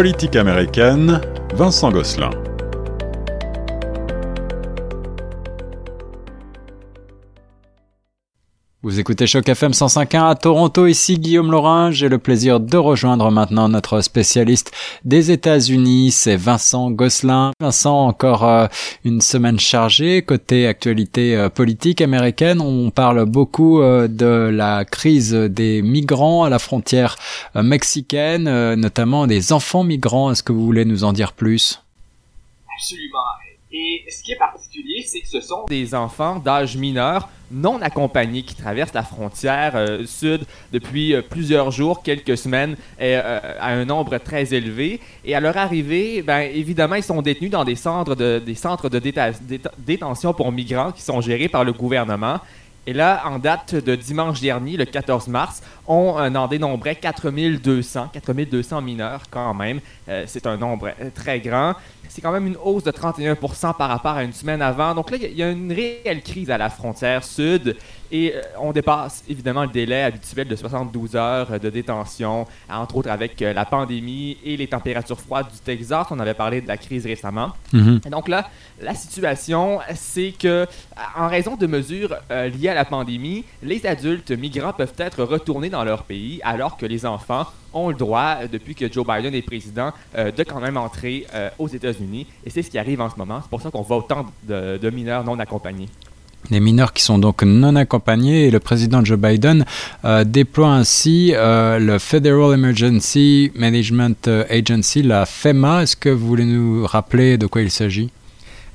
politique américaine, Vincent Gosselin. Vous écoutez Choc FM 105.1 à Toronto, ici Guillaume Laurin. J'ai le plaisir de rejoindre maintenant notre spécialiste des États-Unis, c'est Vincent Gosselin. Vincent, encore euh, une semaine chargée côté actualité euh, politique américaine. On parle beaucoup euh, de la crise des migrants à la frontière mexicaine, notamment des enfants migrants. Est-ce que vous voulez nous en dire plus? Absolument. Et ce qui est particulier, c'est que ce sont des enfants d'âge mineur non accompagnés qui traversent la frontière euh, sud depuis euh, plusieurs jours, quelques semaines, euh, à un nombre très élevé. Et à leur arrivée, ben, évidemment, ils sont détenus dans des centres de, des centres de détention pour migrants qui sont gérés par le gouvernement. Et là, en date de dimanche dernier, le 14 mars, on en dénombrait 4200, 4200 mineurs quand même. c'est un nombre très grand c'est quand même une hausse de 31% par rapport à une semaine avant. Donc là, il y a une réelle crise à la frontière sud et euh, on dépasse évidemment le délai habituel de 72 heures de détention, entre autres avec euh, la pandémie et les températures froides du Texas. On avait parlé de la crise récemment. Mm-hmm. Et donc là, la situation, c'est que en raison de mesures euh, liées à la pandémie, les adultes migrants peuvent être retournés dans leur pays alors que les enfants ont le droit, depuis que Joe Biden est président, de quand même entrer aux États-Unis. Et c'est ce qui arrive en ce moment. C'est pour ça qu'on voit autant de mineurs non accompagnés. Des mineurs qui sont donc non accompagnés et le président Joe Biden euh, déploie ainsi euh, le Federal Emergency Management Agency, la FEMA. Est-ce que vous voulez nous rappeler de quoi il s'agit?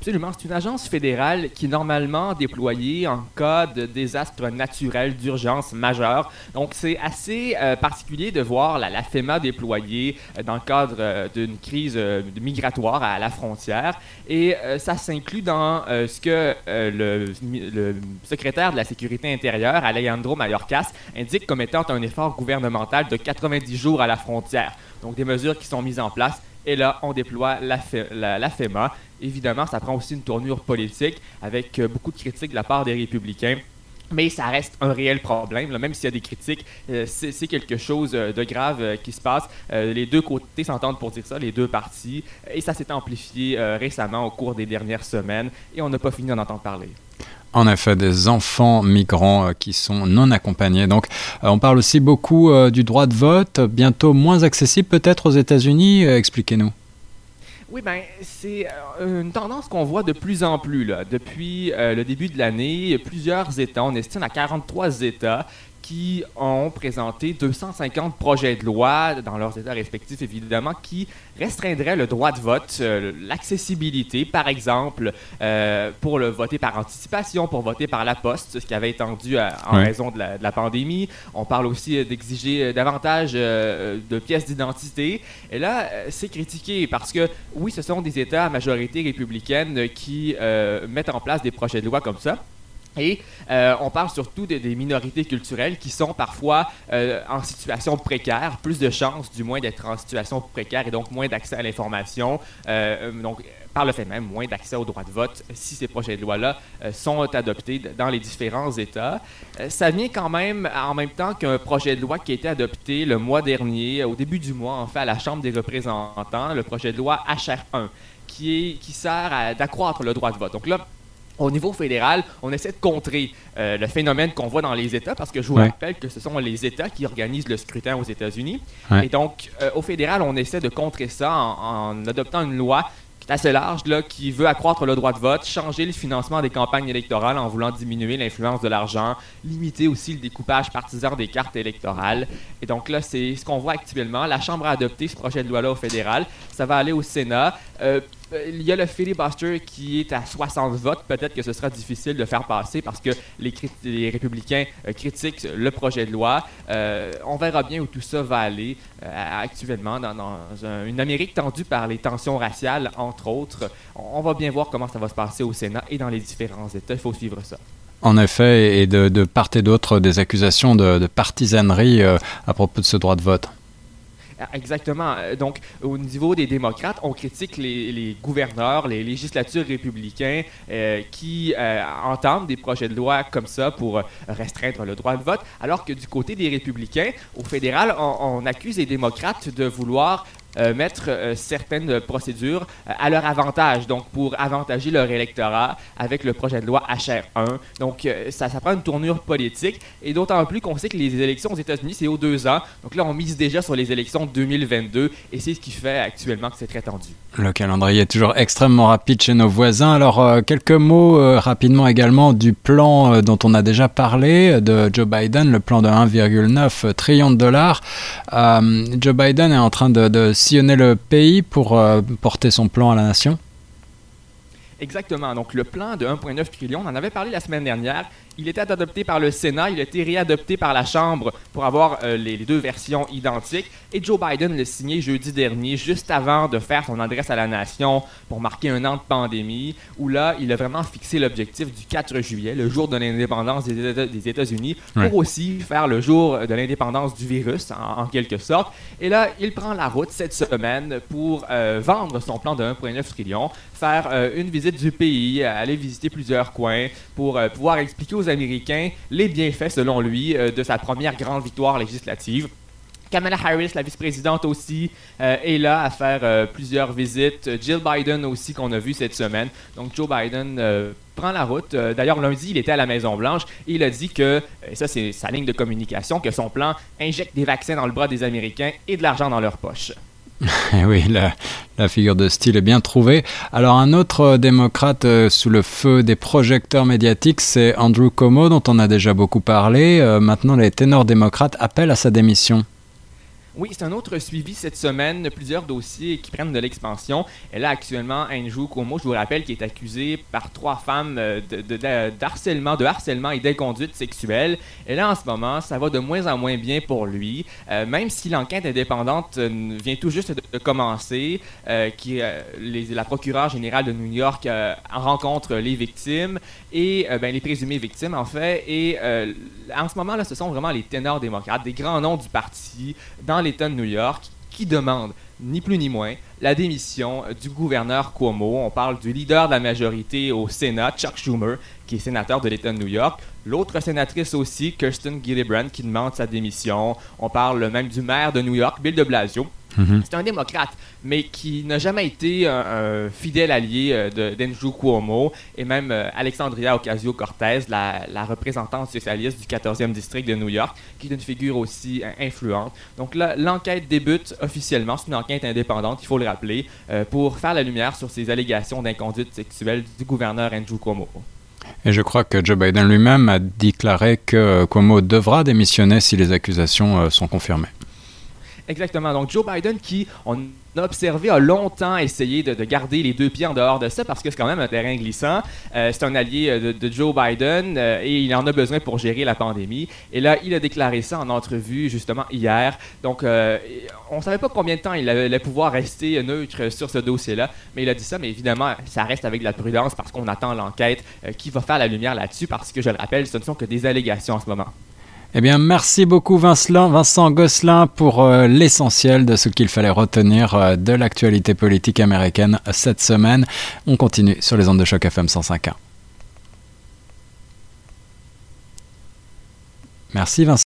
Absolument. C'est une agence fédérale qui est normalement déployée en cas de désastre naturel d'urgence majeure. Donc, c'est assez euh, particulier de voir la, FEMA déployée euh, dans le cadre euh, d'une crise migratoire à la frontière. Et ça s'inclut dans ce que le, le, secrétaire de la Sécurité intérieure, Alejandro Mayorkas, indique comme étant un effort gouvernemental de 90 jours à la frontière. Donc, des mesures qui sont mises en place et là, on déploie la, FEMA. Évidemment, ça prend aussi une tournure politique avec euh, beaucoup de critiques de la part des républicains. Mais ça reste un réel problème, même s'il y a des critiques, euh, c'est quelque chose euh, de grave qui se passe. les deux côtés s'entendent pour dire ça, les deux parties, et ça s'est amplifié récemment au cours des dernières semaines, et on n'a pas fini d'en entendre parler en effet des enfants migrants euh, qui sont non accompagnés. Donc euh, on parle aussi beaucoup euh, du droit de vote, bientôt moins accessible peut-être aux États-Unis. Expliquez-nous. Oui, ben, c'est une tendance qu'on voit de plus en plus. Là. Depuis le début de l'année, plusieurs États, on estime à 43 États, qui ont présenté 250 projets de loi dans leurs États respectifs, évidemment, qui restreindrait le droit de vote, euh, l'accessibilité, par exemple, euh, pour le voter par anticipation, pour voter par la poste, ce qui avait étendu en raison de la, pandémie. On parle aussi d'exiger davantage euh, de pièces d'identité. Et là, c'est critiqué parce que, oui, ce sont des États à majorité républicaine qui mettent en place des projets de loi comme ça. Et euh, on parle surtout des minorités culturelles qui sont parfois euh, en situation précaire, plus de chances du moins d'être en situation précaire et donc moins d'accès à l'information. Euh, donc, par le fait même, moins d'accès au droit de vote si ces projets de loi-là sont adoptés dans les différents États. ça vient quand même en même temps qu'un projet de loi qui a été adopté le mois dernier, au début du mois, en fait, à la Chambre des représentants, le projet de loi HR1, qui, qui sert d'accroître le droit de vote. Donc là, au niveau fédéral, on essaie de contrer euh, le phénomène qu'on voit dans les États, parce que je vous rappelle que ce sont les États qui organisent le scrutin aux États-Unis. Et donc, euh, au fédéral, on essaie de contrer ça en adoptant une loi assez large là, qui veut accroître le droit de vote, changer le financement des campagnes électorales en voulant diminuer l'influence de l'argent, limiter aussi le découpage partisan des cartes électorales. Et donc là, c'est ce qu'on voit actuellement. La Chambre a adopté ce projet de loi-là au fédéral. Ça va aller au Sénat. Euh, il y a le filibuster qui est à 60 votes. Peut-être que ce sera difficile de faire passer parce que les, les républicains euh, critiquent le projet de loi. Euh, on verra bien où tout ça va aller actuellement dans, une Amérique tendue par les tensions raciales entre autres. On va bien voir comment ça va se passer au Sénat et dans les différents États. Il faut suivre ça. En effet, et de, part et d'autre, des accusations de, partisanerie euh, à propos de ce droit de vote. Ah, exactement. Euh, donc, au niveau des démocrates, on critique les, gouverneurs, les législatures républicains euh, qui entament des projets de loi comme ça pour restreindre le droit de vote, alors que du côté des républicains, au fédéral, on accuse les démocrates de vouloir mettre certaines procédures à leur avantage, donc pour avantager leur électorat avec le projet de loi HR1. Donc ça, ça prend une tournure politique et d'autant plus qu'on sait que les élections aux États-Unis, c'est aux deux ans. Donc là, on mise déjà sur les élections 2022 et c'est ce qui fait actuellement que c'est très tendu. Le calendrier est toujours extrêmement rapide chez nos voisins. Alors, euh, quelques mots euh, rapidement également du plan euh, dont on a déjà parlé de Joe Biden, le plan de 1,9 trillion de dollars. Joe Biden est en train de, de sillonner le pays pour porter son plan à la nation. Exactement. Donc, le plan de 1,9 trillion, on en avait parlé la semaine dernière. Il était adopté par le Sénat, il a été réadopté par la Chambre pour avoir euh, les, deux versions identiques. Et Joe Biden l'a signé jeudi dernier, juste avant de faire son adresse à la nation pour marquer un an de pandémie, où là, il a vraiment fixé l'objectif du 4 juillet, le jour de l'indépendance des, États-Unis, pour aussi faire le jour de l'indépendance du virus, en, quelque sorte. Et là, il prend la route cette semaine pour euh, vendre son plan de 1,9 trillion, faire euh, une visite du pays, aller visiter plusieurs coins pour pouvoir expliquer aux Américains les bienfaits, selon lui, euh, de sa première grande victoire législative. Kamala Harris, la vice-présidente aussi, euh, est là à faire euh, plusieurs visites. Jill Biden aussi, qu'on a vu cette semaine. Donc Joe Biden prend la route. D'ailleurs, lundi, il était à la Maison-Blanche et il a dit que, et ça c'est sa ligne de communication, que son plan injecte des vaccins dans le bras des Américains et de l'argent dans leur poche. oui, la, figure de style est bien trouvée. Alors un autre euh, démocrate euh, sous le feu des projecteurs médiatiques, c'est Andrew Cuomo, dont on a déjà beaucoup parlé. Euh, maintenant, les ténors démocrates appellent à sa démission. Oui, c'est un autre suivi cette semaine, plusieurs dossiers qui prennent de l'expansion. Et là, actuellement, Andrew Cuomo, je vous rappelle, qui est accusé par trois femmes euh, d'harcèlement, de, harcèlement et d'inconduite sexuelle. Et là, en ce moment, ça va de moins en moins bien pour lui. Euh, même si l'enquête indépendante euh, vient tout juste de, commencer, qui, la procureure générale de New York rencontre les victimes et ben, les présumées victimes, en fait. Et en ce moment, là, ce sont vraiment les ténors démocrates, des grands noms du parti dans l'État de New York qui demande ni plus ni moins la démission du gouverneur Cuomo. On parle du leader de la majorité au Sénat, Chuck Schumer, qui est sénateur de l'État de New York. L'autre sénatrice aussi, Kirsten Gillibrand, qui demande sa démission. On parle même du maire de New York, Bill de Blasio, Mhm. C'est un démocrate, mais qui n'a jamais été un, fidèle allié euh, d'Andrew Cuomo et même euh, Alexandria Ocasio-Cortez, la, représentante socialiste du 14e district de New York, qui est une figure aussi euh, influente. Donc là, l'enquête débute officiellement, c'est une enquête indépendante, il faut le rappeler, pour faire la lumière sur ces allégations d'inconduite sexuelle du gouverneur Andrew Cuomo. Et je crois que Joe Biden lui-même a déclaré que Cuomo devra démissionner si les accusations sont confirmées. Exactement. Donc Joe Biden qui, on a observé, a longtemps essayé de, garder les deux pieds en dehors de ça parce que c'est quand même un terrain glissant. Euh, c'est un allié euh, de, Joe Biden euh, et il en a besoin pour gérer la pandémie. Et là, il a déclaré ça en entrevue justement hier. Donc, on ne savait pas combien de temps il allait pouvoir rester neutre sur ce dossier-là, mais il a dit ça. Mais évidemment, ça reste avec de la prudence parce qu'on attend l'enquête qui va faire la lumière là-dessus parce que, je le rappelle, ce ne sont que des allégations en ce moment. Eh bien, merci beaucoup Vincent, Vincent Gosselin pour euh, l'essentiel de ce qu'il fallait retenir euh, de l'actualité politique américaine cette semaine. On continue sur les ondes de choc FM 105.1. Merci Vincent.